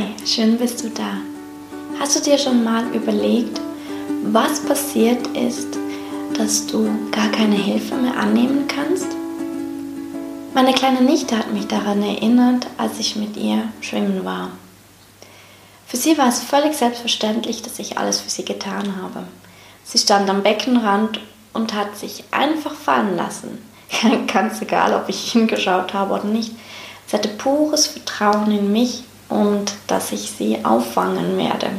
Hi, schön bist du da. Hast du dir schon mal überlegt, was passiert ist, dass du gar keine Hilfe mehr annehmen kannst? Meine kleine Nichte hat mich daran erinnert, als ich mit ihr schwimmen war. Für sie war es völlig selbstverständlich, dass ich alles für sie getan habe. Sie stand am Beckenrand und hat sich einfach fallen lassen. Ganz egal, ob ich hingeschaut habe oder nicht. Sie hatte pures Vertrauen in mich und dass ich sie auffangen werde.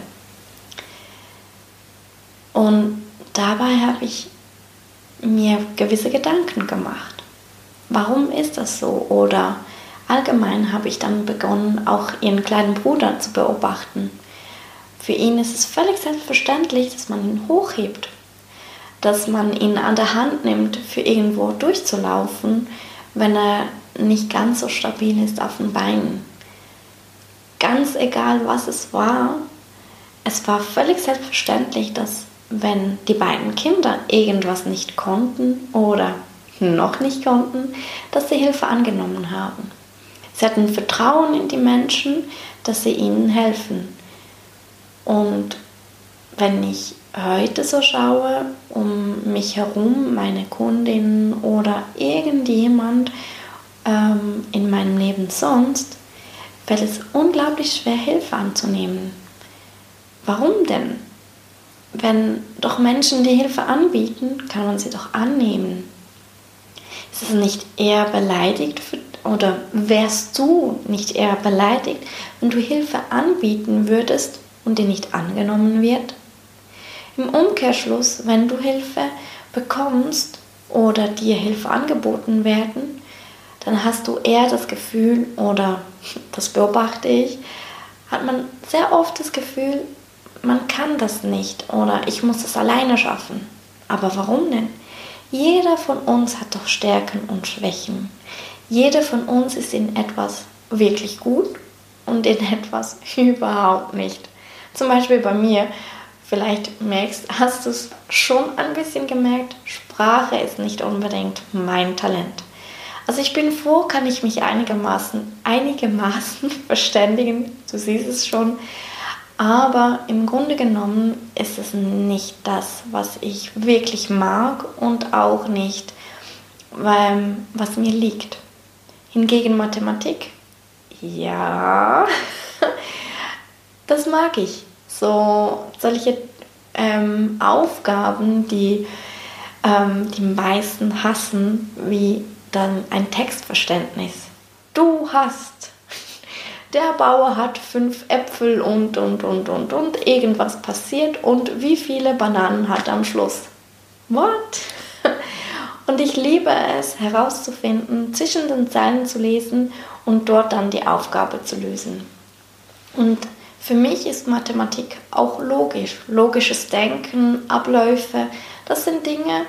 Und dabei habe ich mir gewisse Gedanken gemacht. Warum ist das so? Oder allgemein habe ich dann begonnen, auch ihren kleinen Bruder zu beobachten. Für ihn ist es völlig selbstverständlich, dass man ihn hochhebt, dass man ihn an der Hand nimmt, für irgendwo durchzulaufen, wenn er nicht ganz so stabil ist auf den Beinen ganz egal, was es war, es war völlig selbstverständlich, dass wenn die beiden Kinder irgendwas nicht konnten oder noch nicht konnten, dass sie Hilfe angenommen haben. Sie hatten Vertrauen in die Menschen, dass sie ihnen helfen. Und wenn ich heute so schaue, um mich herum, meine Kundin oder irgendjemand ähm, in meinem Leben sonst, fällt es unglaublich schwer, Hilfe anzunehmen. Warum denn? Wenn doch Menschen die Hilfe anbieten, kann man sie doch annehmen. Ist es nicht eher beleidigt für, oder wärst du nicht eher beleidigt, wenn du Hilfe anbieten würdest und die nicht angenommen wird? Im Umkehrschluss, wenn du Hilfe bekommst oder dir Hilfe angeboten werden, dann hast du eher das Gefühl, oder das beobachte ich, hat man sehr oft das Gefühl, man kann das nicht oder ich muss es alleine schaffen. Aber warum denn? Jeder von uns hat doch Stärken und Schwächen. Jeder von uns ist in etwas wirklich gut und in etwas überhaupt nicht. Zum Beispiel bei mir, vielleicht merkst, hast du es schon ein bisschen gemerkt, Sprache ist nicht unbedingt mein Talent. Also ich bin froh, kann ich mich einigermaßen, einigermaßen verständigen, du siehst es schon. Aber im Grunde genommen ist es nicht das, was ich wirklich mag und auch nicht, was mir liegt. Hingegen Mathematik, ja, das mag ich. So solche ähm, Aufgaben, die ähm, die meisten hassen, wie dann ein Textverständnis. Du hast, der Bauer hat fünf Äpfel und, und, und, und, und, irgendwas passiert und wie viele Bananen hat am Schluss? What? Und ich liebe es herauszufinden, zwischen den Zeilen zu lesen und dort dann die Aufgabe zu lösen. Und für mich ist Mathematik auch logisch. Logisches Denken, Abläufe, das sind Dinge,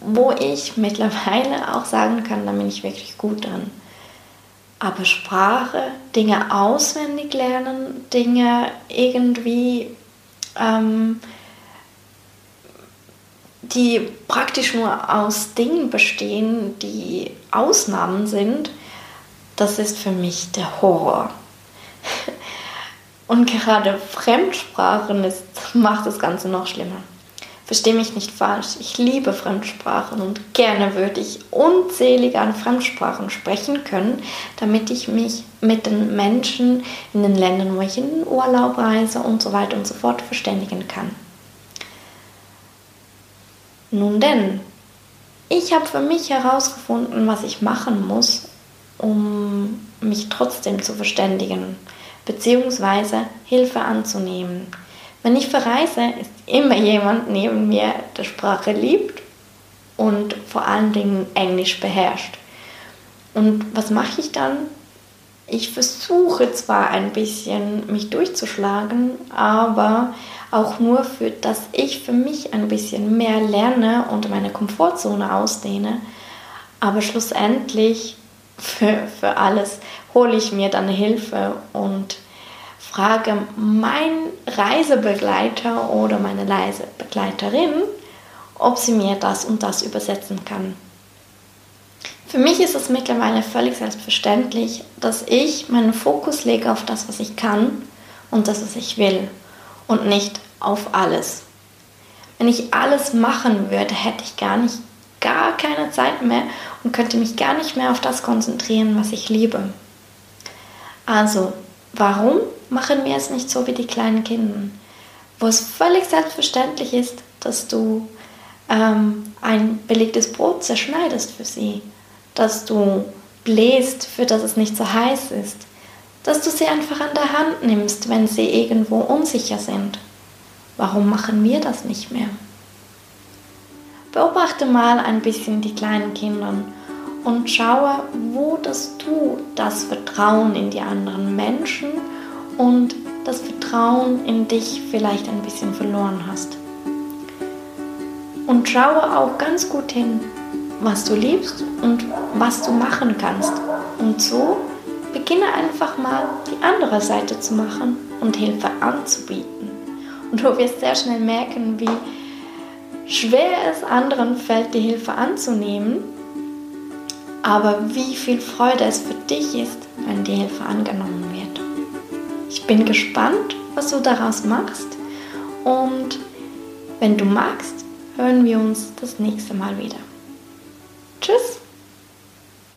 wo ich mittlerweile auch sagen kann, da bin ich wirklich gut dran. Aber Sprache, Dinge auswendig lernen, Dinge irgendwie, ähm, die praktisch nur aus Dingen bestehen, die Ausnahmen sind, das ist für mich der Horror. Und gerade Fremdsprachen ist, macht das Ganze noch schlimmer. Verstehe mich nicht falsch, ich liebe Fremdsprachen und gerne würde ich unzählige an Fremdsprachen sprechen können, damit ich mich mit den Menschen in den Ländern, wo ich in den Urlaub reise und so weiter und so fort verständigen kann. Nun denn, ich habe für mich herausgefunden, was ich machen muss, um mich trotzdem zu verständigen, beziehungsweise Hilfe anzunehmen. Wenn ich verreise, ist immer jemand neben mir, der Sprache liebt und vor allen Dingen Englisch beherrscht. Und was mache ich dann? Ich versuche zwar ein bisschen mich durchzuschlagen, aber auch nur für, dass ich für mich ein bisschen mehr lerne und meine Komfortzone ausdehne. Aber schlussendlich für, für alles hole ich mir dann Hilfe und frage meinen Reisebegleiter oder meine Reisebegleiterin, ob sie mir das und das übersetzen kann. Für mich ist es mittlerweile völlig selbstverständlich, dass ich meinen Fokus lege auf das, was ich kann und das, was ich will und nicht auf alles. Wenn ich alles machen würde, hätte ich gar nicht, gar keine Zeit mehr und könnte mich gar nicht mehr auf das konzentrieren, was ich liebe. Also, warum machen wir es nicht so wie die kleinen Kinder, wo es völlig selbstverständlich ist, dass du ähm, ein belegtes Brot zerschneidest für sie, dass du bläst, für das es nicht so heiß ist, dass du sie einfach an der Hand nimmst, wenn sie irgendwo unsicher sind. Warum machen wir das nicht mehr? Beobachte mal ein bisschen die kleinen Kinder und schaue, wo dass du das Vertrauen in die anderen Menschen und das Vertrauen in dich vielleicht ein bisschen verloren hast. Und schaue auch ganz gut hin, was du liebst und was du machen kannst. Und so beginne einfach mal die andere Seite zu machen und Hilfe anzubieten. Und du wirst sehr schnell merken, wie schwer es anderen fällt, die Hilfe anzunehmen, aber wie viel Freude es für dich ist, wenn die Hilfe angenommen wird. Ich bin gespannt, was du daraus machst und wenn du magst, hören wir uns das nächste Mal wieder. Tschüss!